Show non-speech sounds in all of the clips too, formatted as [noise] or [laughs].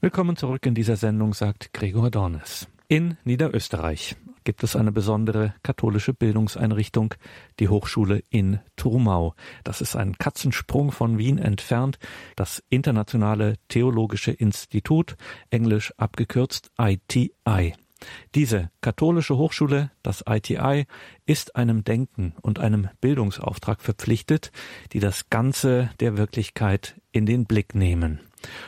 Willkommen zurück in dieser Sendung, sagt Gregor Dornes. In Niederösterreich gibt es eine besondere katholische Bildungseinrichtung, die Hochschule in Trumau. Das ist ein Katzensprung von Wien entfernt, das Internationale Theologische Institut, englisch abgekürzt ITI. Diese katholische Hochschule, das ITI, ist einem Denken und einem Bildungsauftrag verpflichtet, die das Ganze der Wirklichkeit in den Blick nehmen.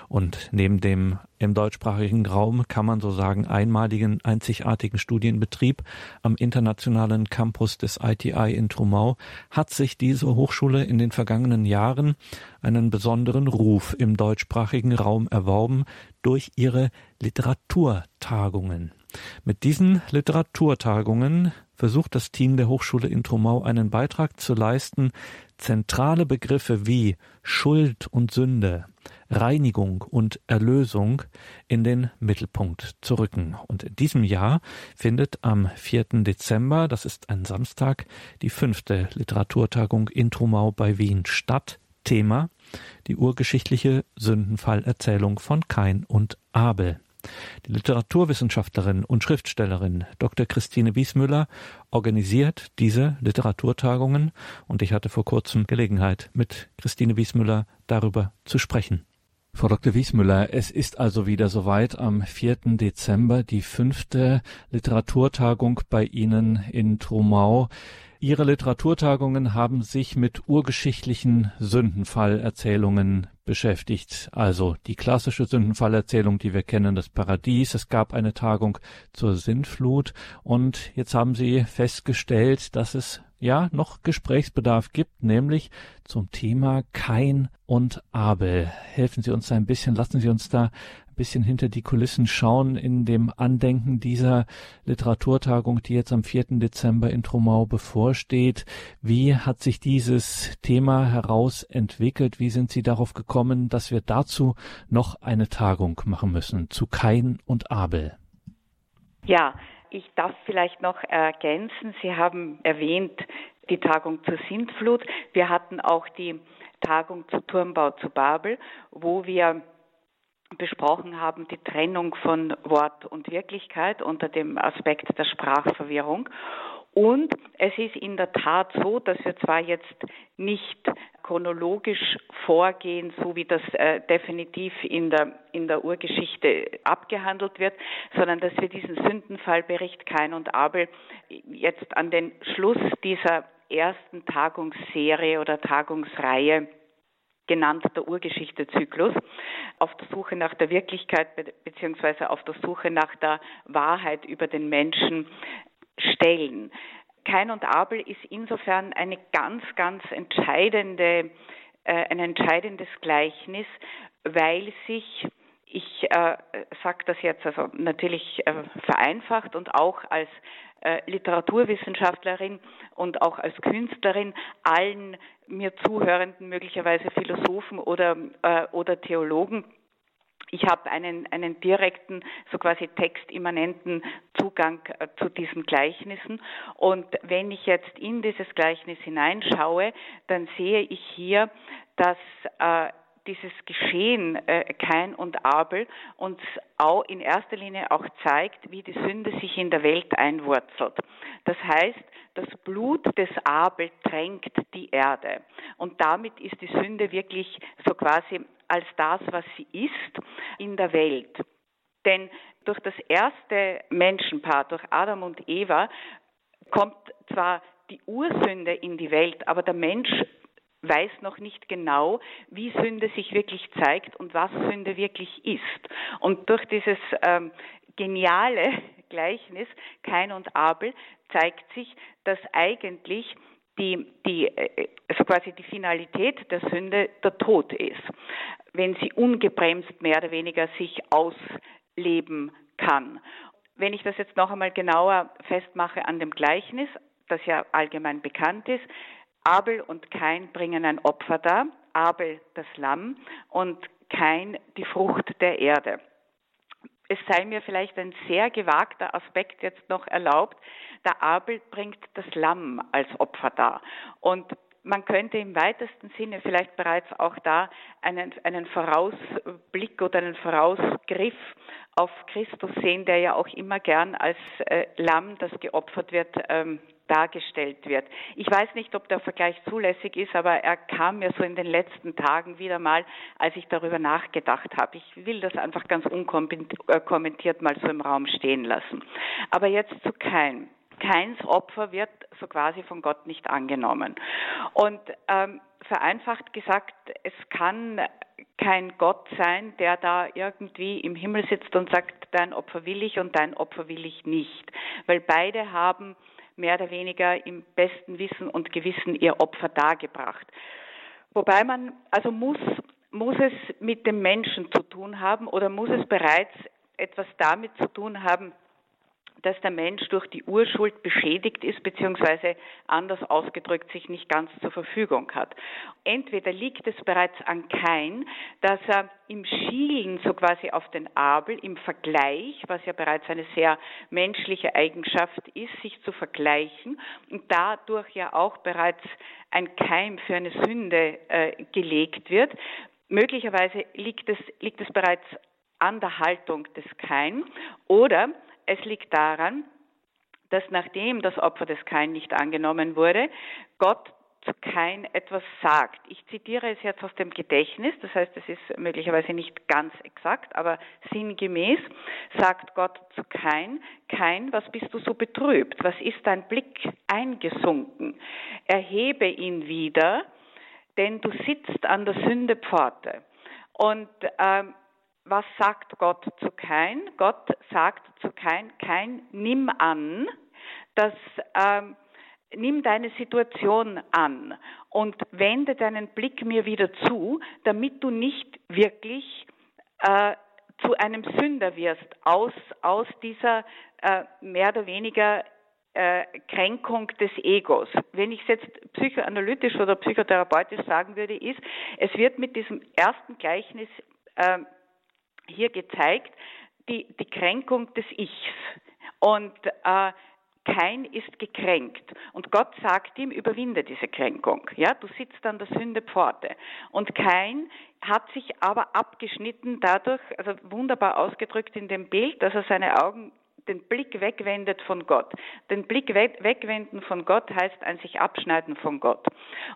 Und neben dem im deutschsprachigen Raum kann man so sagen einmaligen, einzigartigen Studienbetrieb am internationalen Campus des ITI in Trumau hat sich diese Hochschule in den vergangenen Jahren einen besonderen Ruf im deutschsprachigen Raum erworben durch ihre Literaturtagungen. Mit diesen Literaturtagungen versucht das Team der Hochschule in Trumau einen Beitrag zu leisten, zentrale Begriffe wie Schuld und Sünde, Reinigung und Erlösung in den Mittelpunkt zu rücken. Und in diesem Jahr findet am 4. Dezember, das ist ein Samstag, die fünfte Literaturtagung in Trumau bei Wien statt. Thema die urgeschichtliche Sündenfallerzählung von Kain und Abel. Die Literaturwissenschaftlerin und Schriftstellerin Dr. Christine Wiesmüller organisiert diese Literaturtagungen und ich hatte vor kurzem Gelegenheit, mit Christine Wiesmüller darüber zu sprechen. Frau Dr. Wiesmüller, es ist also wieder soweit am 4. Dezember die fünfte Literaturtagung bei Ihnen in Trumau. Ihre Literaturtagungen haben sich mit urgeschichtlichen Sündenfallerzählungen beschäftigt. Also die klassische Sündenfallerzählung, die wir kennen, das Paradies. Es gab eine Tagung zur Sintflut und jetzt haben Sie festgestellt, dass es ja noch Gesprächsbedarf gibt, nämlich zum Thema Kain und Abel. Helfen Sie uns ein bisschen, lassen Sie uns da bisschen hinter die Kulissen schauen in dem Andenken dieser Literaturtagung, die jetzt am 4. Dezember in Trumau bevorsteht. Wie hat sich dieses Thema herausentwickelt? Wie sind Sie darauf gekommen, dass wir dazu noch eine Tagung machen müssen zu Kain und Abel? Ja, ich darf vielleicht noch ergänzen. Sie haben erwähnt die Tagung zur Sintflut. Wir hatten auch die Tagung zu Turmbau zu Babel, wo wir besprochen haben, die Trennung von Wort und Wirklichkeit unter dem Aspekt der Sprachverwirrung. Und es ist in der Tat so, dass wir zwar jetzt nicht chronologisch vorgehen, so wie das äh, definitiv in der, in der Urgeschichte abgehandelt wird, sondern dass wir diesen Sündenfallbericht Kain und Abel jetzt an den Schluss dieser ersten Tagungsserie oder Tagungsreihe genannt der Urgeschichte-Zyklus, auf der Suche nach der Wirklichkeit beziehungsweise auf der Suche nach der Wahrheit über den Menschen stellen. Kain und Abel ist insofern eine ganz, ganz entscheidende, äh, ein entscheidendes Gleichnis, weil sich ich äh, sage das jetzt also natürlich äh, vereinfacht und auch als Literaturwissenschaftlerin und auch als Künstlerin allen mir zuhörenden, möglicherweise Philosophen oder, äh, oder Theologen ich habe einen, einen direkten, so quasi textimmanenten Zugang äh, zu diesen Gleichnissen. Und wenn ich jetzt in dieses Gleichnis hineinschaue, dann sehe ich hier, dass äh, dieses Geschehen äh, Kain und Abel uns auch in erster Linie auch zeigt, wie die Sünde sich in der Welt einwurzelt. Das heißt, das Blut des Abel tränkt die Erde und damit ist die Sünde wirklich so quasi als das, was sie ist, in der Welt. Denn durch das erste Menschenpaar, durch Adam und Eva, kommt zwar die Ursünde in die Welt, aber der Mensch weiß noch nicht genau, wie Sünde sich wirklich zeigt und was Sünde wirklich ist. Und durch dieses ähm, geniale [laughs] Gleichnis Kain und Abel zeigt sich, dass eigentlich die, die, äh, also quasi die Finalität der Sünde der Tod ist, wenn sie ungebremst mehr oder weniger sich ausleben kann. Wenn ich das jetzt noch einmal genauer festmache an dem Gleichnis, das ja allgemein bekannt ist, Abel und Kain bringen ein Opfer dar, Abel das Lamm und Kain die Frucht der Erde. Es sei mir vielleicht ein sehr gewagter Aspekt jetzt noch erlaubt. Der Abel bringt das Lamm als Opfer dar. Und man könnte im weitesten Sinne vielleicht bereits auch da einen, einen Vorausblick oder einen Vorausgriff auf Christus sehen, der ja auch immer gern als äh, Lamm, das geopfert wird, ähm, dargestellt wird. Ich weiß nicht, ob der Vergleich zulässig ist, aber er kam mir so in den letzten Tagen wieder mal, als ich darüber nachgedacht habe. Ich will das einfach ganz unkommentiert mal so im Raum stehen lassen. Aber jetzt zu Kain. Keins Opfer wird so quasi von Gott nicht angenommen. Und ähm, vereinfacht gesagt, es kann kein Gott sein, der da irgendwie im Himmel sitzt und sagt, dein Opfer will ich und dein Opfer will ich nicht. Weil beide haben mehr oder weniger im besten Wissen und Gewissen ihr Opfer dargebracht. Wobei man, also muss, muss es mit dem Menschen zu tun haben oder muss es bereits etwas damit zu tun haben, dass der Mensch durch die Urschuld beschädigt ist, beziehungsweise anders ausgedrückt sich nicht ganz zur Verfügung hat. Entweder liegt es bereits an Kain, dass er im Schielen so quasi auf den Abel, im Vergleich, was ja bereits eine sehr menschliche Eigenschaft ist, sich zu vergleichen und dadurch ja auch bereits ein Keim für eine Sünde äh, gelegt wird. Möglicherweise liegt es, liegt es bereits an der Haltung des Kain oder es liegt daran, dass nachdem das Opfer des Kain nicht angenommen wurde, Gott zu Kain etwas sagt. Ich zitiere es jetzt aus dem Gedächtnis, das heißt, es ist möglicherweise nicht ganz exakt, aber sinngemäß sagt Gott zu Kain, Kain, was bist du so betrübt? Was ist dein Blick eingesunken? Erhebe ihn wieder, denn du sitzt an der Sündepforte. Und ähm, was sagt Gott zu Kain? Gott sagt zu Kain, Kain, nimm an, dass ähm, nimm deine Situation an und wende deinen Blick mir wieder zu, damit du nicht wirklich äh, zu einem Sünder wirst aus, aus dieser äh, mehr oder weniger äh, Kränkung des Egos. Wenn ich es jetzt psychoanalytisch oder psychotherapeutisch sagen würde, ist, es wird mit diesem ersten Gleichnis äh, hier gezeigt, die, die Kränkung des Ichs. Und äh, kein ist gekränkt. Und Gott sagt ihm, überwinde diese Kränkung. Ja, du sitzt an der Sündepforte. Und kein hat sich aber abgeschnitten dadurch, also wunderbar ausgedrückt in dem Bild, dass er seine Augen den Blick wegwendet von Gott. Den Blick wegwenden von Gott heißt ein sich abschneiden von Gott.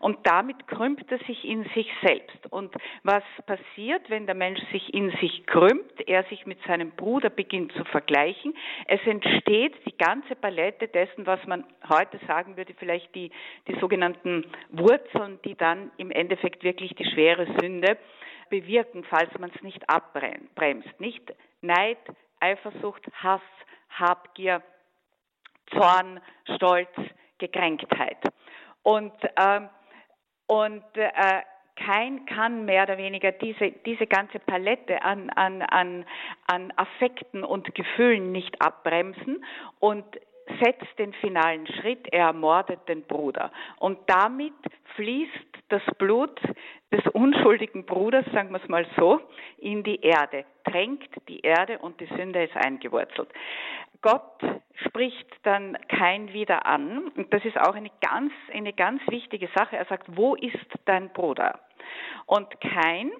Und damit krümmt er sich in sich selbst. Und was passiert, wenn der Mensch sich in sich krümmt, er sich mit seinem Bruder beginnt zu vergleichen? Es entsteht die ganze Palette dessen, was man heute sagen würde, vielleicht die, die sogenannten Wurzeln, die dann im Endeffekt wirklich die schwere Sünde bewirken, falls man es nicht abbremst. Nicht Neid, Eifersucht, Hass, Habgier, Zorn, Stolz, Gekränktheit. Und, äh, und äh, kein kann mehr oder weniger diese, diese ganze Palette an, an, an, an Affekten und Gefühlen nicht abbremsen und setzt den finalen Schritt, er ermordet den Bruder. Und damit fließt das Blut des unschuldigen Bruders, sagen wir es mal so, in die Erde, tränkt die Erde und die Sünde ist eingewurzelt. Gott spricht dann kein wieder an. Und das ist auch eine ganz, eine ganz wichtige Sache. Er sagt, wo ist dein Bruder? Und kein,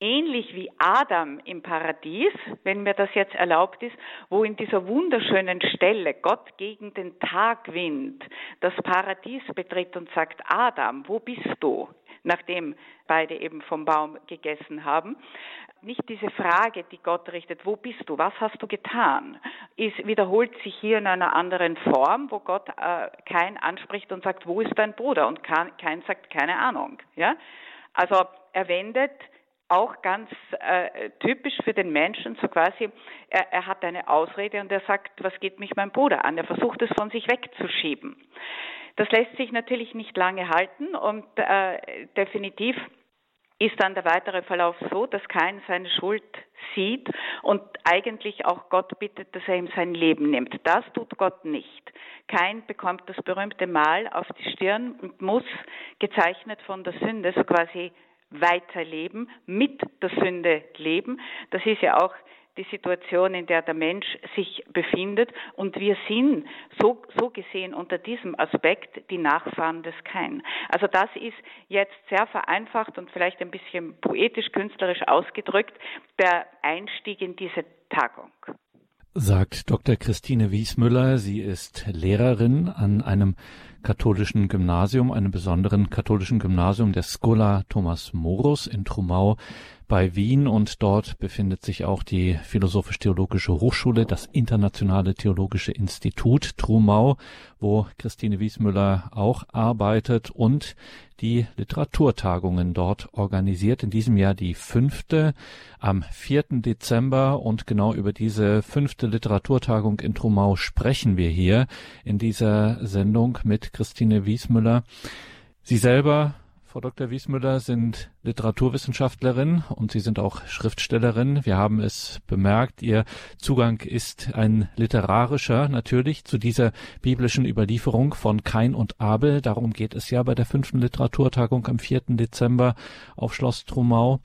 ähnlich wie Adam im Paradies, wenn mir das jetzt erlaubt ist, wo in dieser wunderschönen Stelle Gott gegen den Tagwind das Paradies betritt und sagt, Adam, wo bist du? nachdem beide eben vom Baum gegessen haben. Nicht diese Frage, die Gott richtet, wo bist du, was hast du getan, ist, wiederholt sich hier in einer anderen Form, wo Gott äh, kein anspricht und sagt, wo ist dein Bruder? Und kein sagt, keine Ahnung. Ja? Also er wendet auch ganz äh, typisch für den Menschen, so quasi, er, er hat eine Ausrede und er sagt, was geht mich mein Bruder an? Er versucht es von sich wegzuschieben. Das lässt sich natürlich nicht lange halten und äh, definitiv ist dann der weitere Verlauf so, dass kein seine Schuld sieht und eigentlich auch Gott bittet, dass er ihm sein Leben nimmt. Das tut Gott nicht. Kein bekommt das berühmte Mal auf die Stirn und muss gezeichnet von der Sünde so quasi weiterleben, mit der Sünde leben. Das ist ja auch die Situation, in der der Mensch sich befindet. Und wir sind so, so gesehen unter diesem Aspekt die Nachfahren des Kain. Also das ist jetzt sehr vereinfacht und vielleicht ein bisschen poetisch-künstlerisch ausgedrückt der Einstieg in diese Tagung sagt Dr. Christine Wiesmüller. Sie ist Lehrerin an einem katholischen Gymnasium, einem besonderen katholischen Gymnasium der Schola Thomas Morus in Trumau bei Wien und dort befindet sich auch die Philosophisch-Theologische Hochschule, das Internationale Theologische Institut Trumau, wo Christine Wiesmüller auch arbeitet und die Literaturtagungen dort organisiert. In diesem Jahr die fünfte am 4. Dezember und genau über diese fünfte Literaturtagung in Trumau sprechen wir hier in dieser Sendung mit Christine Wiesmüller. Sie selber Frau Dr. Wiesmüller sind Literaturwissenschaftlerin und Sie sind auch Schriftstellerin. Wir haben es bemerkt, Ihr Zugang ist ein literarischer natürlich zu dieser biblischen Überlieferung von Kain und Abel. Darum geht es ja bei der fünften Literaturtagung am 4. Dezember auf Schloss Trumau.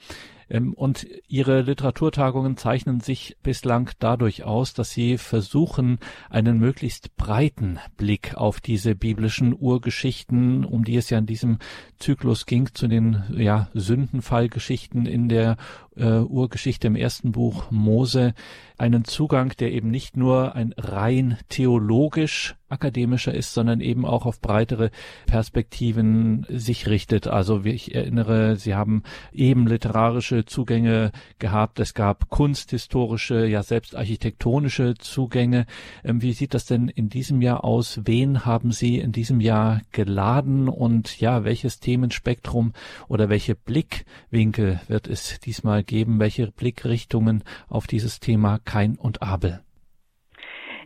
Ähm, und ihre Literaturtagungen zeichnen sich bislang dadurch aus, dass sie versuchen, einen möglichst breiten Blick auf diese biblischen Urgeschichten, um die es ja in diesem Zyklus ging, zu den ja, Sündenfallgeschichten in der äh, Urgeschichte im ersten Buch Mose einen Zugang, der eben nicht nur ein rein theologisch akademischer ist, sondern eben auch auf breitere Perspektiven sich richtet. Also ich erinnere, Sie haben eben literarische Zugänge gehabt, es gab kunsthistorische, ja selbst architektonische Zugänge. Ähm, wie sieht das denn in diesem Jahr aus? Wen haben Sie in diesem Jahr geladen und ja, welches Themenspektrum oder welche Blickwinkel wird es diesmal mal geben, welche Blickrichtungen auf dieses Thema Kain und Abel?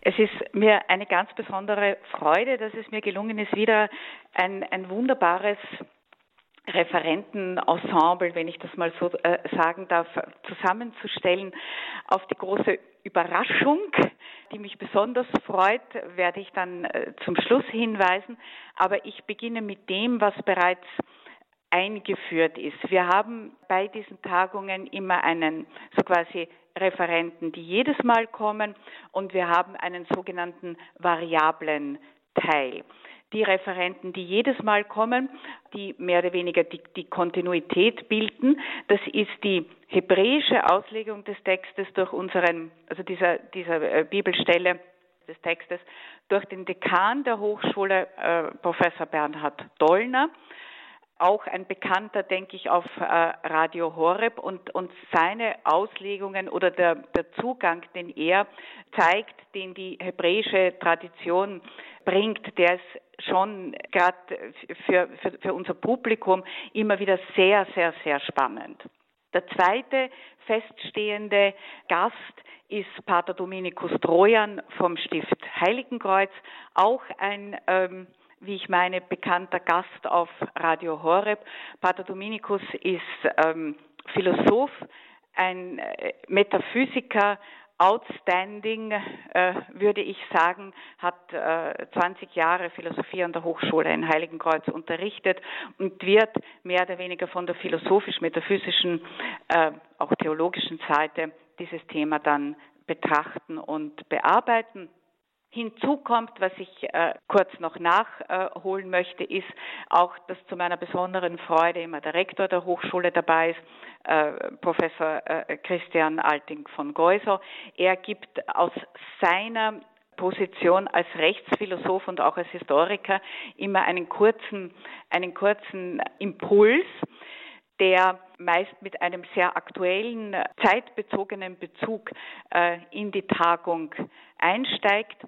Es ist mir eine ganz besondere Freude, dass es mir gelungen ist, wieder ein, ein wunderbares Referentenensemble, wenn ich das mal so äh, sagen darf, zusammenzustellen. Auf die große Überraschung, die mich besonders freut, werde ich dann äh, zum Schluss hinweisen. Aber ich beginne mit dem, was bereits eingeführt ist. Wir haben bei diesen Tagungen immer einen so quasi Referenten, die jedes Mal kommen und wir haben einen sogenannten variablen Teil. Die Referenten, die jedes Mal kommen, die mehr oder weniger die, die Kontinuität bilden, das ist die hebräische Auslegung des Textes durch unseren, also dieser, dieser äh, Bibelstelle des Textes, durch den Dekan der Hochschule, äh, Professor Bernhard Dollner auch ein Bekannter, denke ich, auf äh, Radio Horeb und, und seine Auslegungen oder der, der Zugang, den er zeigt, den die hebräische Tradition bringt, der ist schon gerade für, für, für unser Publikum immer wieder sehr, sehr, sehr spannend. Der zweite feststehende Gast ist Pater Dominikus Trojan vom Stift Heiligenkreuz, auch ein ähm, wie ich meine, bekannter Gast auf Radio Horeb. Pater Dominikus ist ähm, Philosoph, ein äh, Metaphysiker, outstanding, äh, würde ich sagen, hat äh, 20 Jahre Philosophie an der Hochschule in Heiligenkreuz unterrichtet und wird mehr oder weniger von der philosophisch-metaphysischen, äh, auch theologischen Seite dieses Thema dann betrachten und bearbeiten. Hinzu kommt, was ich äh, kurz noch nachholen möchte, ist auch, dass zu meiner besonderen Freude immer der Rektor der Hochschule dabei ist, äh, Professor äh, Christian Alting von Geusau. Er gibt aus seiner Position als Rechtsphilosoph und auch als Historiker immer einen kurzen, einen kurzen Impuls, der meist mit einem sehr aktuellen, zeitbezogenen Bezug äh, in die Tagung einsteigt.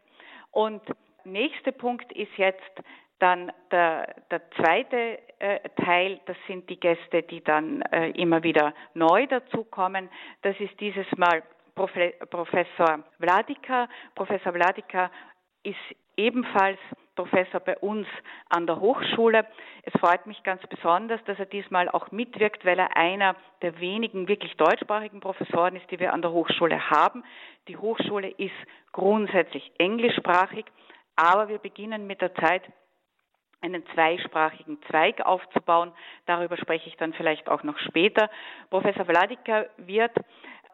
Und nächster Punkt ist jetzt dann der, der zweite äh, Teil, das sind die Gäste, die dann äh, immer wieder neu dazukommen. Das ist dieses Mal Profe Professor Vladika. Professor Vladika ist ebenfalls Professor bei uns an der Hochschule. Es freut mich ganz besonders, dass er diesmal auch mitwirkt, weil er einer der wenigen wirklich deutschsprachigen Professoren ist, die wir an der Hochschule haben. Die Hochschule ist grundsätzlich englischsprachig, aber wir beginnen mit der Zeit einen zweisprachigen Zweig aufzubauen. Darüber spreche ich dann vielleicht auch noch später. Professor Vladika wird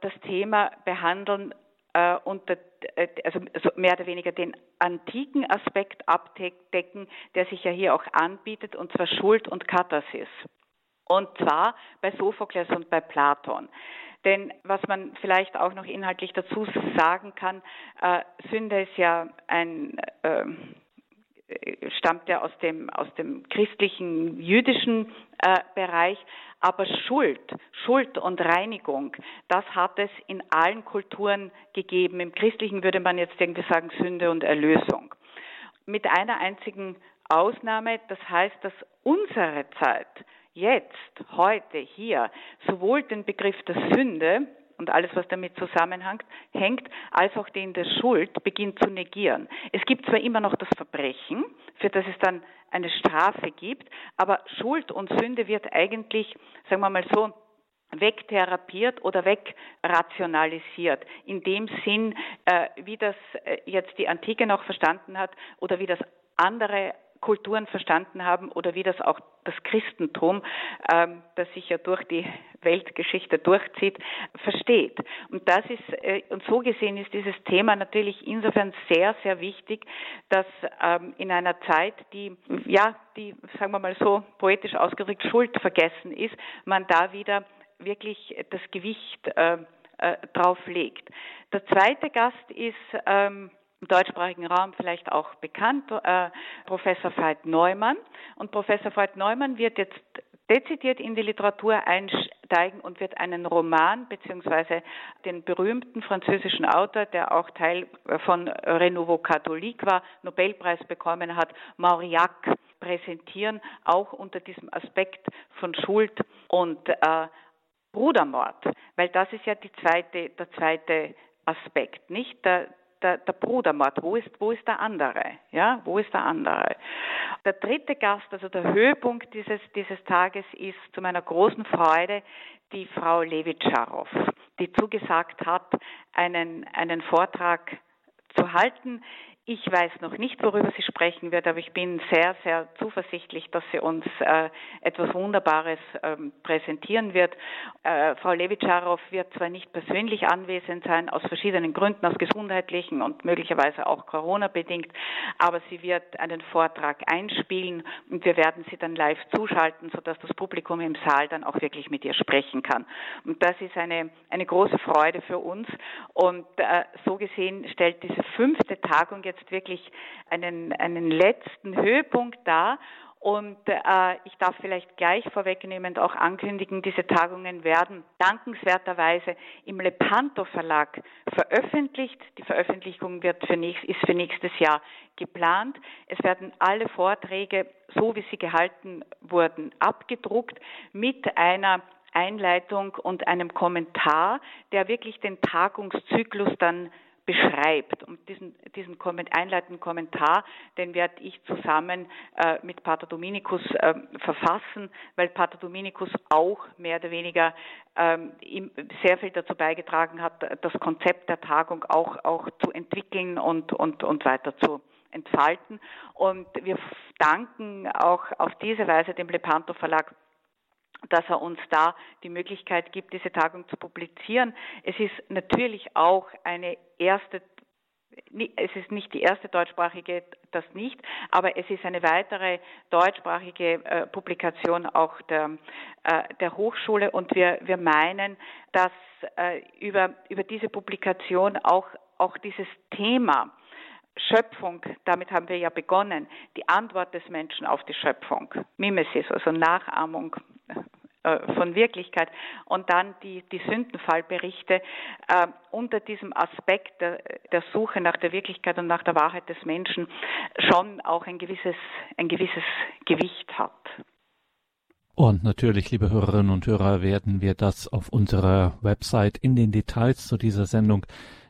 das Thema behandeln äh, unter äh, also mehr oder weniger den antiken Aspekt abdecken, der sich ja hier auch anbietet, und zwar Schuld und Katharsis. Und zwar bei Sophokles und bei Platon. Denn was man vielleicht auch noch inhaltlich dazu sagen kann, äh, Sünde ist ja ein äh, stammt ja aus dem, aus dem christlichen, jüdischen äh, Bereich. Aber Schuld, Schuld und Reinigung, das hat es in allen Kulturen gegeben. Im Christlichen würde man jetzt irgendwie sagen Sünde und Erlösung. Mit einer einzigen Ausnahme, das heißt, dass unsere Zeit jetzt, heute, hier, sowohl den Begriff der Sünde und alles, was damit zusammenhängt, hängt, als auch den der Schuld beginnt zu negieren. Es gibt zwar immer noch das Verbrechen, für das es dann eine Strafe gibt, aber Schuld und Sünde wird eigentlich, sagen wir mal so, wegtherapiert oder wegrationalisiert. In dem Sinn, äh, wie das äh, jetzt die Antike noch verstanden hat oder wie das andere Kulturen verstanden haben oder wie das auch das Christentum, ähm, das sich ja durch die Weltgeschichte durchzieht, versteht. Und das ist äh, und so gesehen ist dieses Thema natürlich insofern sehr sehr wichtig, dass ähm, in einer Zeit, die ja die sagen wir mal so poetisch ausgedrückt Schuld vergessen ist, man da wieder wirklich das Gewicht äh, äh, drauf legt. Der zweite Gast ist ähm, im deutschsprachigen Raum vielleicht auch bekannt, äh, Professor Veit Neumann. Und Professor Veit Neumann wird jetzt dezidiert in die Literatur einsteigen und wird einen Roman beziehungsweise den berühmten französischen Autor, der auch Teil von Renouveau Catholique war, Nobelpreis bekommen hat, Mauriac präsentieren, auch unter diesem Aspekt von Schuld und äh, Brudermord, weil das ist ja die zweite, der zweite Aspekt, nicht? Der, der, der Brudermord, wo ist, wo ist der andere? Ja, wo ist der andere? Der dritte Gast, also der Höhepunkt dieses, dieses Tages ist zu meiner großen Freude die Frau Levitscharow, die zugesagt hat, einen, einen Vortrag zu halten. Ich weiß noch nicht, worüber sie sprechen wird, aber ich bin sehr, sehr zuversichtlich, dass sie uns äh, etwas Wunderbares ähm, präsentieren wird. Äh, Frau Levitscharow wird zwar nicht persönlich anwesend sein, aus verschiedenen Gründen, aus gesundheitlichen und möglicherweise auch Corona-bedingt, aber sie wird einen Vortrag einspielen und wir werden sie dann live zuschalten, sodass das Publikum im Saal dann auch wirklich mit ihr sprechen kann. Und das ist eine, eine große Freude für uns. Und äh, so gesehen stellt diese fünfte Tagung jetzt jetzt wirklich einen, einen letzten Höhepunkt dar. Und äh, ich darf vielleicht gleich vorwegnehmend auch ankündigen, diese Tagungen werden dankenswerterweise im Lepanto Verlag veröffentlicht. Die Veröffentlichung wird für nächst, ist für nächstes Jahr geplant. Es werden alle Vorträge, so wie sie gehalten wurden, abgedruckt mit einer Einleitung und einem Kommentar, der wirklich den Tagungszyklus dann beschreibt. Und diesen, diesen einleitenden Kommentar, den werde ich zusammen äh, mit Pater Dominikus äh, verfassen, weil Pater Dominikus auch mehr oder weniger ähm, sehr viel dazu beigetragen hat, das Konzept der Tagung auch, auch zu entwickeln und, und, und weiter zu entfalten. Und wir danken auch auf diese Weise dem Lepanto Verlag dass er uns da die Möglichkeit gibt, diese Tagung zu publizieren. Es ist natürlich auch eine erste es ist nicht die erste deutschsprachige, das nicht, aber es ist eine weitere deutschsprachige äh, Publikation auch der, äh, der Hochschule und wir, wir meinen, dass äh, über, über diese Publikation auch, auch dieses Thema Schöpfung, damit haben wir ja begonnen, die Antwort des Menschen auf die Schöpfung, Mimesis, also Nachahmung äh, von Wirklichkeit und dann die, die Sündenfallberichte äh, unter diesem Aspekt der, der, Suche nach der Wirklichkeit und nach der Wahrheit des Menschen schon auch ein gewisses, ein gewisses Gewicht hat. Und natürlich, liebe Hörerinnen und Hörer, werden wir das auf unserer Website in den Details zu dieser Sendung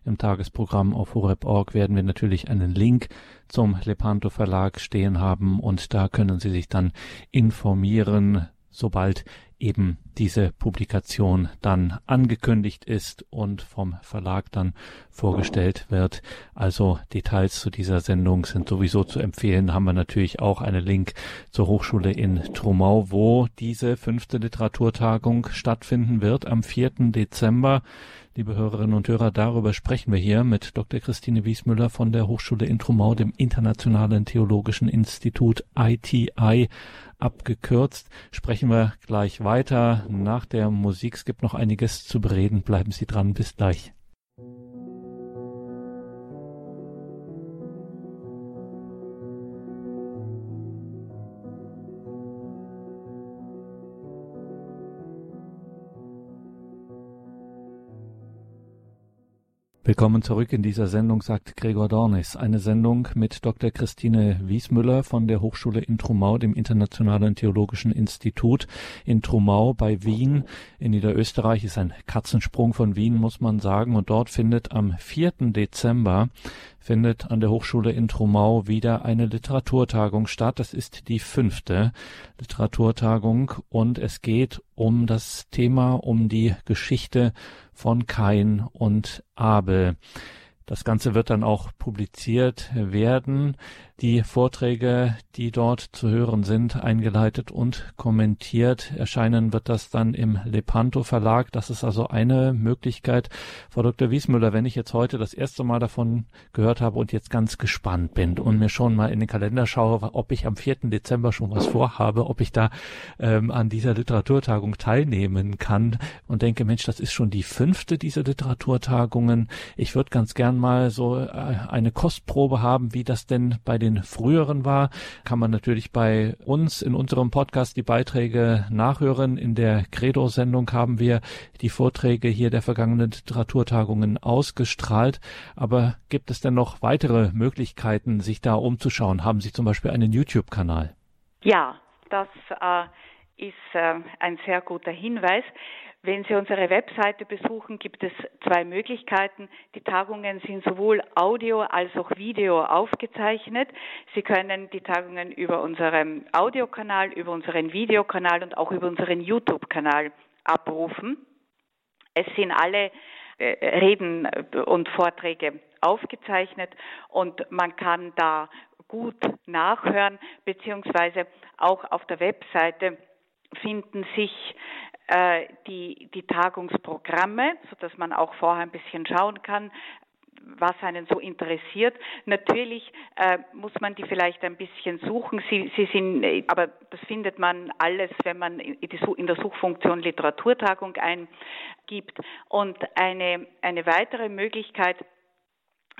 im Tagesprogramm auf horeb.org werden wir natürlich einen Link zum Lepanto Verlag stehen haben und da können Sie sich dann informieren, sobald eben diese Publikation dann angekündigt ist und vom Verlag dann vorgestellt wird. Also Details zu dieser Sendung sind sowieso zu empfehlen. Haben wir natürlich auch einen Link zur Hochschule in Trumau, wo diese fünfte Literaturtagung stattfinden wird am 4. Dezember. Liebe Hörerinnen und Hörer, darüber sprechen wir hier mit Dr. Christine Wiesmüller von der Hochschule in Trumau, dem Internationalen Theologischen Institut ITI abgekürzt. Sprechen wir gleich weiter nach der Musik. Es gibt noch einiges zu bereden. Bleiben Sie dran. Bis gleich. Willkommen zurück in dieser Sendung, sagt Gregor Dornis. Eine Sendung mit Dr. Christine Wiesmüller von der Hochschule in Trumau, dem Internationalen Theologischen Institut in Trumau bei Wien. In Niederösterreich ist ein Katzensprung von Wien, muss man sagen. Und dort findet am 4. Dezember findet an der Hochschule in Trumau wieder eine Literaturtagung statt. Das ist die fünfte Literaturtagung und es geht um das Thema, um die Geschichte von Kain und Abel. Das Ganze wird dann auch publiziert werden die Vorträge, die dort zu hören sind, eingeleitet und kommentiert. Erscheinen wird das dann im Lepanto Verlag. Das ist also eine Möglichkeit. Frau Dr. Wiesmüller, wenn ich jetzt heute das erste Mal davon gehört habe und jetzt ganz gespannt bin und mir schon mal in den Kalender schaue, ob ich am 4. Dezember schon was vorhabe, ob ich da ähm, an dieser Literaturtagung teilnehmen kann und denke, Mensch, das ist schon die fünfte dieser Literaturtagungen. Ich würde ganz gern mal so äh, eine Kostprobe haben, wie das denn bei den früheren war, kann man natürlich bei uns in unserem Podcast die Beiträge nachhören. In der Credo-Sendung haben wir die Vorträge hier der vergangenen Literaturtagungen ausgestrahlt. Aber gibt es denn noch weitere Möglichkeiten, sich da umzuschauen? Haben Sie zum Beispiel einen YouTube-Kanal? Ja, das äh, ist äh, ein sehr guter Hinweis. Wenn Sie unsere Webseite besuchen, gibt es zwei Möglichkeiten. Die Tagungen sind sowohl Audio als auch Video aufgezeichnet. Sie können die Tagungen über unseren Audiokanal, über unseren Videokanal und auch über unseren YouTube-Kanal abrufen. Es sind alle äh, Reden und Vorträge aufgezeichnet und man kann da gut nachhören, beziehungsweise auch auf der Webseite finden sich äh, die, die Tagungsprogramme, sodass man auch vorher ein bisschen schauen kann, was einen so interessiert. Natürlich äh, muss man die vielleicht ein bisschen suchen. Sie, sie sind, aber das findet man alles, wenn man in der Suchfunktion Literaturtagung eingibt. Und eine, eine weitere Möglichkeit,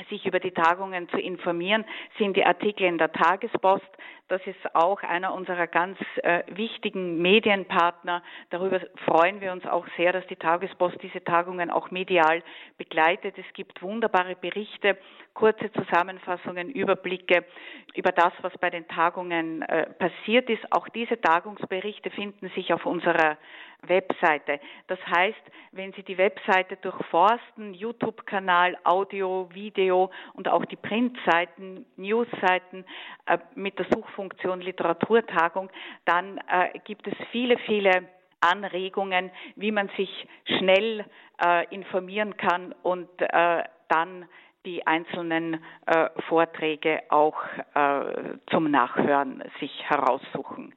sich über die Tagungen zu informieren, sind die Artikel in der Tagespost. Das ist auch einer unserer ganz äh, wichtigen Medienpartner. Darüber freuen wir uns auch sehr, dass die Tagespost diese Tagungen auch medial begleitet. Es gibt wunderbare Berichte, kurze Zusammenfassungen, Überblicke über das, was bei den Tagungen äh, passiert ist. Auch diese Tagungsberichte finden sich auf unserer Webseite. Das heißt, wenn Sie die Webseite durchforsten, YouTube-Kanal, Audio, Video und auch die Printseiten, Newsseiten äh, mit der Suchfunktion Literaturtagung, dann äh, gibt es viele, viele Anregungen, wie man sich schnell äh, informieren kann und äh, dann die einzelnen äh, Vorträge auch äh, zum Nachhören sich heraussuchen.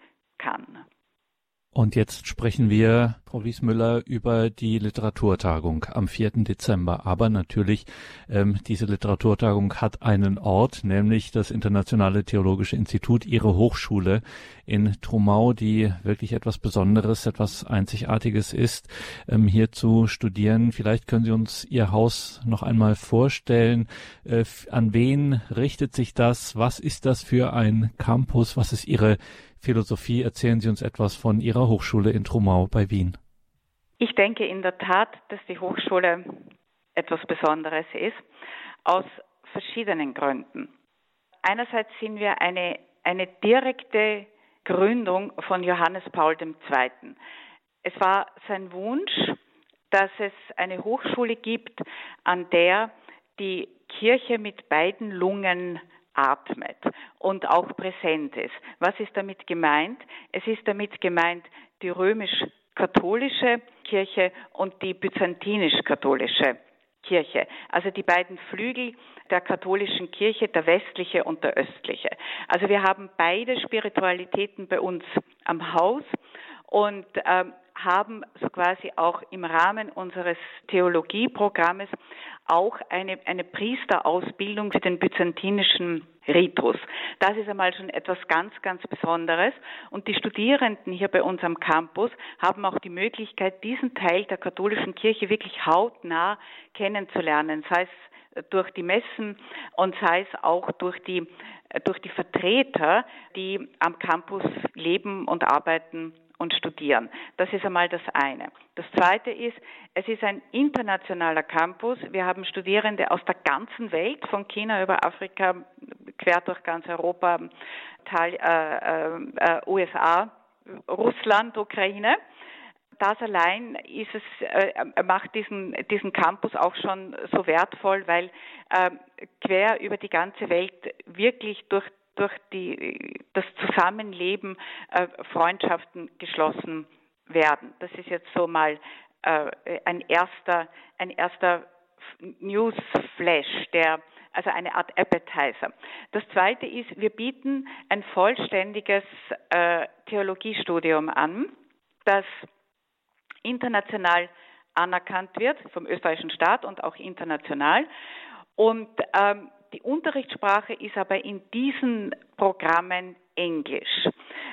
Und jetzt sprechen wir, Frau Wiesmüller, über die Literaturtagung am 4. Dezember. Aber natürlich, ähm, diese Literaturtagung hat einen Ort, nämlich das Internationale Theologische Institut, Ihre Hochschule in Trumau, die wirklich etwas Besonderes, etwas Einzigartiges ist, ähm, hier zu studieren. Vielleicht können Sie uns Ihr Haus noch einmal vorstellen. Äh, an wen richtet sich das? Was ist das für ein Campus? Was ist Ihre Philosophie. Erzählen Sie uns etwas von Ihrer Hochschule in Trumau bei Wien. Ich denke in der Tat, dass die Hochschule etwas Besonderes ist, aus verschiedenen Gründen. Einerseits sind wir eine, eine direkte Gründung von Johannes Paul II. Es war sein Wunsch, dass es eine Hochschule gibt, an der die Kirche mit beiden Lungen atmet und auch präsent ist. Was ist damit gemeint? Es ist damit gemeint die römisch-katholische Kirche und die byzantinisch-katholische Kirche. Also die beiden Flügel der katholischen Kirche, der westliche und der östliche. Also wir haben beide Spiritualitäten bei uns am Haus und ähm, haben so quasi auch im Rahmen unseres Theologieprogrammes auch eine, eine Priesterausbildung für den byzantinischen Ritus. Das ist einmal schon etwas ganz, ganz Besonderes. Und die Studierenden hier bei uns am Campus haben auch die Möglichkeit, diesen Teil der katholischen Kirche wirklich hautnah kennenzulernen, sei es durch die Messen und sei es auch durch die, durch die Vertreter, die am Campus leben und arbeiten und studieren. Das ist einmal das eine. Das zweite ist, es ist ein internationaler Campus. Wir haben Studierende aus der ganzen Welt, von China über Afrika, quer durch ganz Europa, Teil, äh, äh, USA, Russland, Ukraine. Das allein ist es, äh, macht diesen, diesen Campus auch schon so wertvoll, weil äh, quer über die ganze Welt wirklich durch durch die, das Zusammenleben äh, Freundschaften geschlossen werden. Das ist jetzt so mal äh, ein erster, ein erster Newsflash, der also eine Art Appetizer. Das zweite ist, wir bieten ein vollständiges äh, Theologiestudium an, das international anerkannt wird vom österreichischen Staat und auch international. Und ähm, die Unterrichtssprache ist aber in diesen Programmen Englisch.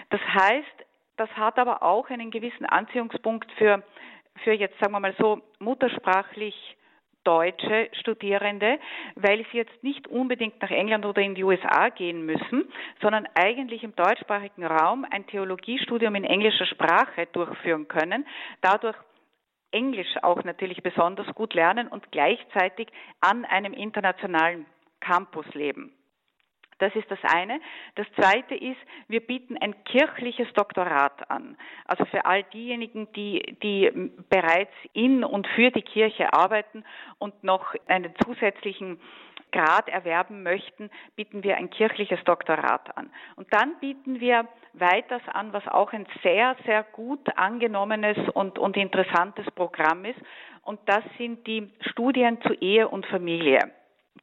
Das heißt, das hat aber auch einen gewissen Anziehungspunkt für, für jetzt sagen wir mal so muttersprachlich deutsche Studierende, weil sie jetzt nicht unbedingt nach England oder in die USA gehen müssen, sondern eigentlich im deutschsprachigen Raum ein Theologiestudium in englischer Sprache durchführen können, dadurch Englisch auch natürlich besonders gut lernen und gleichzeitig an einem internationalen Campus leben. Das ist das eine. Das zweite ist, wir bieten ein kirchliches Doktorat an. Also für all diejenigen, die, die bereits in und für die Kirche arbeiten und noch einen zusätzlichen Grad erwerben möchten, bieten wir ein kirchliches Doktorat an. Und dann bieten wir weiters an, was auch ein sehr, sehr gut angenommenes und, und interessantes Programm ist. Und das sind die Studien zu Ehe und Familie.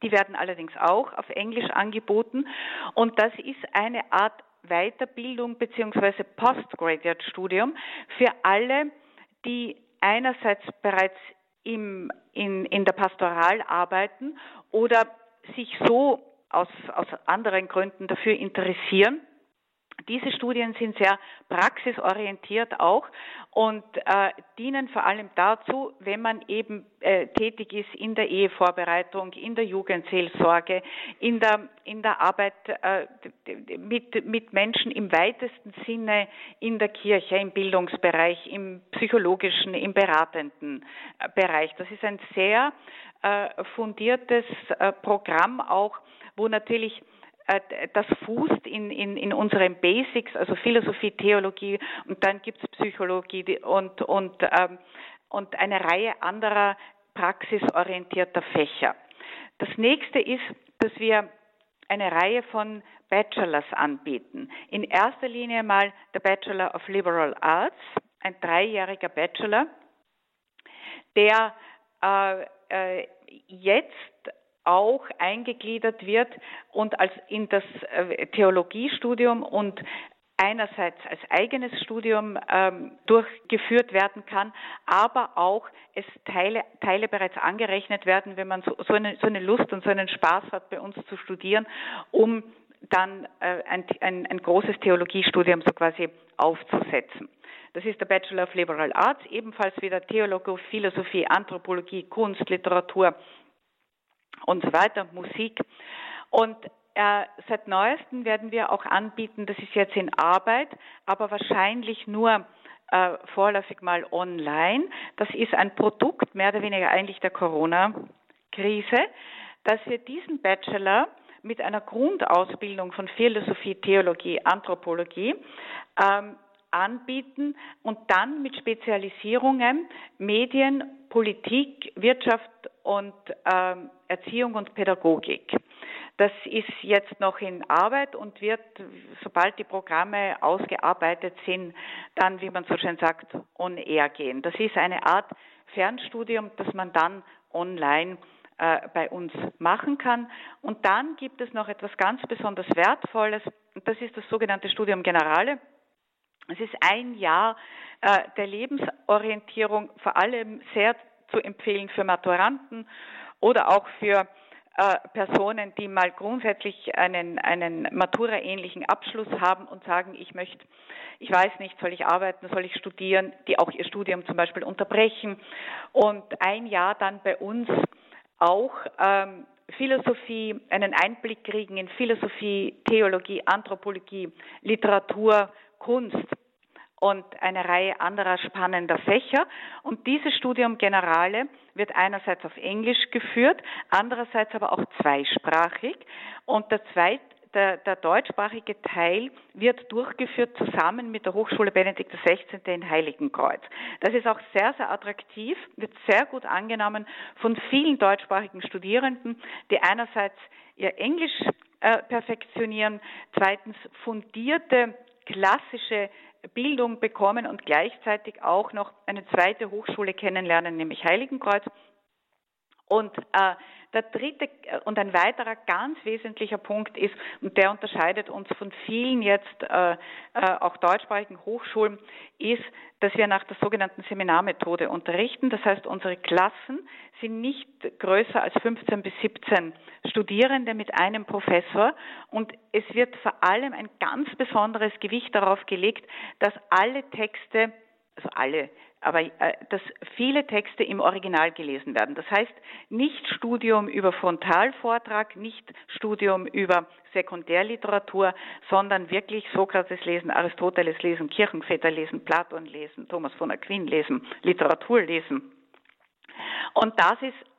Die werden allerdings auch auf Englisch angeboten und das ist eine Art Weiterbildung bzw. Postgraduate-Studium für alle, die einerseits bereits im, in, in der Pastoral arbeiten oder sich so aus, aus anderen Gründen dafür interessieren diese Studien sind sehr praxisorientiert auch und äh, dienen vor allem dazu, wenn man eben äh, tätig ist in der Ehevorbereitung, in der Jugendseelsorge, in der, in der Arbeit äh, mit, mit Menschen im weitesten Sinne in der Kirche, im Bildungsbereich, im psychologischen, im beratenden äh, Bereich. Das ist ein sehr äh, fundiertes äh, Programm auch, wo natürlich das fußt in, in, in unseren Basics, also Philosophie, Theologie und dann gibt es Psychologie und, und, ähm, und eine Reihe anderer praxisorientierter Fächer. Das nächste ist, dass wir eine Reihe von Bachelors anbieten. In erster Linie mal der Bachelor of Liberal Arts, ein dreijähriger Bachelor, der äh, äh, jetzt auch eingegliedert wird und als in das äh, Theologiestudium und einerseits als eigenes Studium ähm, durchgeführt werden kann, aber auch es Teile, Teile bereits angerechnet werden, wenn man so, so, eine, so eine Lust und so einen Spaß hat, bei uns zu studieren, um dann äh, ein, ein, ein großes Theologiestudium so quasi aufzusetzen. Das ist der Bachelor of Liberal Arts, ebenfalls wieder Theologie, Philosophie, Anthropologie, Kunst, Literatur, und so weiter, Musik. Und äh, seit neuestem werden wir auch anbieten, das ist jetzt in Arbeit, aber wahrscheinlich nur äh, vorläufig mal online. Das ist ein Produkt mehr oder weniger eigentlich der Corona-Krise, dass wir diesen Bachelor mit einer Grundausbildung von Philosophie, Theologie, Anthropologie ähm, anbieten und dann mit Spezialisierungen Medien, Politik, Wirtschaft und ähm, Erziehung und Pädagogik. Das ist jetzt noch in Arbeit und wird, sobald die Programme ausgearbeitet sind, dann, wie man so schön sagt, on air gehen. Das ist eine Art Fernstudium, das man dann online äh, bei uns machen kann. Und dann gibt es noch etwas ganz besonders Wertvolles, das ist das sogenannte Studium Generale. Es ist ein Jahr äh, der Lebensorientierung, vor allem sehr zu empfehlen für Maturanten oder auch für äh, Personen, die mal grundsätzlich einen, einen Matura-ähnlichen Abschluss haben und sagen, ich möchte, ich weiß nicht, soll ich arbeiten, soll ich studieren, die auch ihr Studium zum Beispiel unterbrechen. Und ein Jahr dann bei uns auch ähm, Philosophie, einen Einblick kriegen in Philosophie, Theologie, Anthropologie, Literatur, Kunst und eine Reihe anderer spannender Fächer. Und dieses Studium Generale wird einerseits auf Englisch geführt, andererseits aber auch zweisprachig. Und der zweite der, der, deutschsprachige Teil wird durchgeführt zusammen mit der Hochschule Benedikt XVI. in Heiligenkreuz. Das ist auch sehr, sehr attraktiv, wird sehr gut angenommen von vielen deutschsprachigen Studierenden, die einerseits ihr Englisch äh, perfektionieren, zweitens fundierte klassische Bildung bekommen und gleichzeitig auch noch eine zweite Hochschule kennenlernen, nämlich Heiligenkreuz. Und äh, der dritte äh, und ein weiterer ganz wesentlicher Punkt ist, und der unterscheidet uns von vielen jetzt äh, äh, auch deutschsprachigen Hochschulen, ist, dass wir nach der sogenannten Seminarmethode unterrichten. Das heißt, unsere Klassen sind nicht größer als 15 bis 17 Studierende mit einem Professor und es wird vor allem ein ganz besonderes Gewicht darauf gelegt, dass alle Texte, also alle aber äh, dass viele Texte im Original gelesen werden. Das heißt, nicht Studium über Frontalvortrag, nicht Studium über Sekundärliteratur, sondern wirklich Sokrates lesen, Aristoteles lesen, Kirchenväter lesen, Platon lesen, Thomas von Aquin lesen, Literatur lesen. Und das ist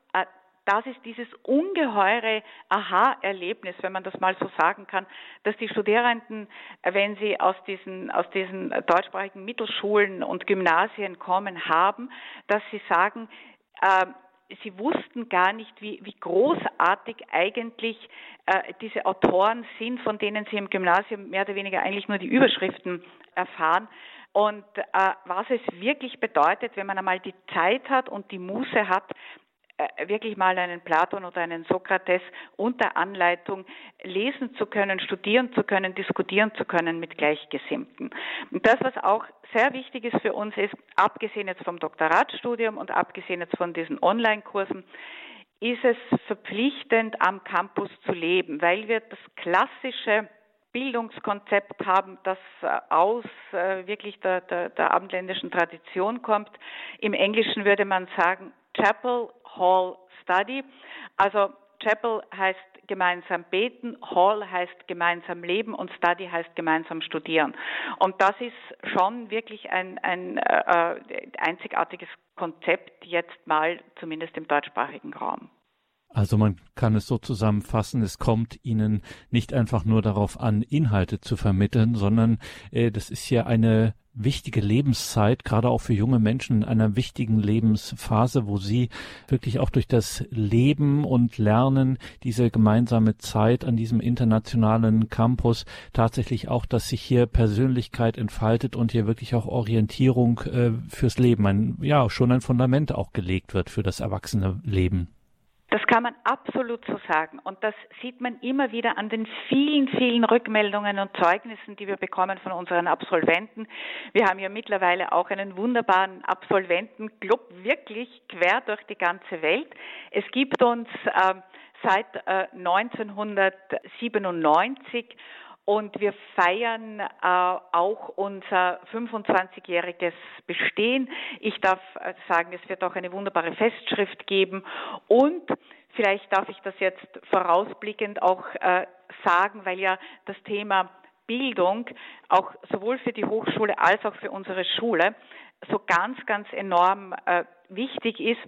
das ist dieses ungeheure Aha-Erlebnis, wenn man das mal so sagen kann, dass die Studierenden, wenn sie aus diesen, aus diesen deutschsprachigen Mittelschulen und Gymnasien kommen, haben, dass sie sagen, äh, sie wussten gar nicht, wie, wie großartig eigentlich äh, diese Autoren sind, von denen sie im Gymnasium mehr oder weniger eigentlich nur die Überschriften erfahren. Und äh, was es wirklich bedeutet, wenn man einmal die Zeit hat und die Muße hat, wirklich mal einen Platon oder einen Sokrates unter Anleitung lesen zu können, studieren zu können, diskutieren zu können mit Gleichgesinnten. Und das, was auch sehr wichtig ist für uns, ist, abgesehen jetzt vom Doktoratstudium und abgesehen jetzt von diesen Online-Kursen, ist es verpflichtend, am Campus zu leben, weil wir das klassische Bildungskonzept haben, das äh, aus äh, wirklich der, der, der abendländischen Tradition kommt. Im Englischen würde man sagen Chapel Hall Study. Also Chapel heißt gemeinsam beten, Hall heißt gemeinsam leben und Study heißt gemeinsam studieren. Und das ist schon wirklich ein, ein äh, einzigartiges Konzept jetzt mal, zumindest im deutschsprachigen Raum. Also man kann es so zusammenfassen, es kommt Ihnen nicht einfach nur darauf an, Inhalte zu vermitteln, sondern äh, das ist ja eine wichtige Lebenszeit, gerade auch für junge Menschen in einer wichtigen Lebensphase, wo sie wirklich auch durch das Leben und Lernen diese gemeinsame Zeit an diesem internationalen Campus tatsächlich auch, dass sich hier Persönlichkeit entfaltet und hier wirklich auch Orientierung äh, fürs Leben, ein, ja, schon ein Fundament auch gelegt wird für das erwachsene Leben. Das kann man absolut so sagen. Und das sieht man immer wieder an den vielen, vielen Rückmeldungen und Zeugnissen, die wir bekommen von unseren Absolventen. Wir haben ja mittlerweile auch einen wunderbaren Absolventenclub, wirklich quer durch die ganze Welt. Es gibt uns äh, seit äh, 1997 und wir feiern äh, auch unser 25-jähriges Bestehen. Ich darf äh, sagen, es wird auch eine wunderbare Festschrift geben und vielleicht darf ich das jetzt vorausblickend auch äh, sagen, weil ja das Thema Bildung auch sowohl für die Hochschule als auch für unsere Schule so ganz, ganz enorm äh, wichtig ist.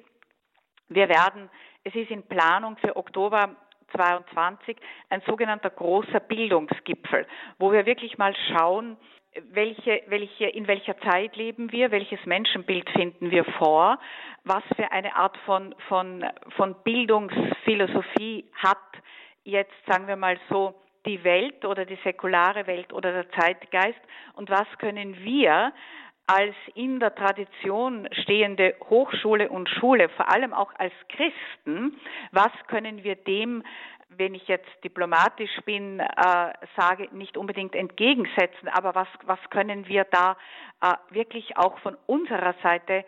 Wir werden, es ist in Planung für Oktober 22 ein sogenannter großer Bildungsgipfel, wo wir wirklich mal schauen, welche, welche, in welcher Zeit leben wir, welches Menschenbild finden wir vor, was für eine Art von, von, von Bildungsphilosophie hat jetzt, sagen wir mal so, die Welt oder die säkulare Welt oder der Zeitgeist und was können wir als in der Tradition stehende Hochschule und Schule, vor allem auch als Christen, was können wir dem wenn ich jetzt diplomatisch bin, äh, sage, nicht unbedingt entgegensetzen, aber was, was können wir da äh, wirklich auch von unserer Seite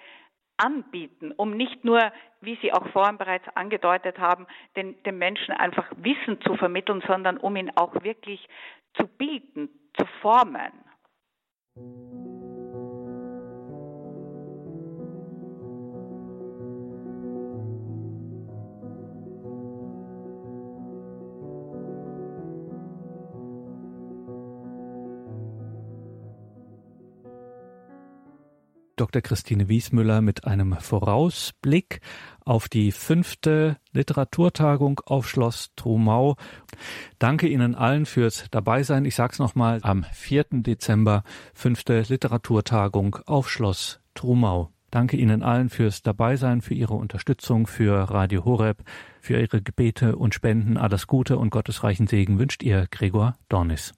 anbieten, um nicht nur, wie Sie auch vorhin bereits angedeutet haben, den, den Menschen einfach Wissen zu vermitteln, sondern um ihn auch wirklich zu bilden, zu formen. Dr. Christine Wiesmüller mit einem Vorausblick auf die fünfte Literaturtagung auf Schloss Trumau. Danke Ihnen allen fürs Dabeisein. Ich sage es nochmal, am 4. Dezember fünfte Literaturtagung auf Schloss Trumau. Danke Ihnen allen fürs Dabeisein, für Ihre Unterstützung, für Radio Horeb, für Ihre Gebete und Spenden. Alles Gute und gottesreichen Segen wünscht Ihr Gregor Dornis.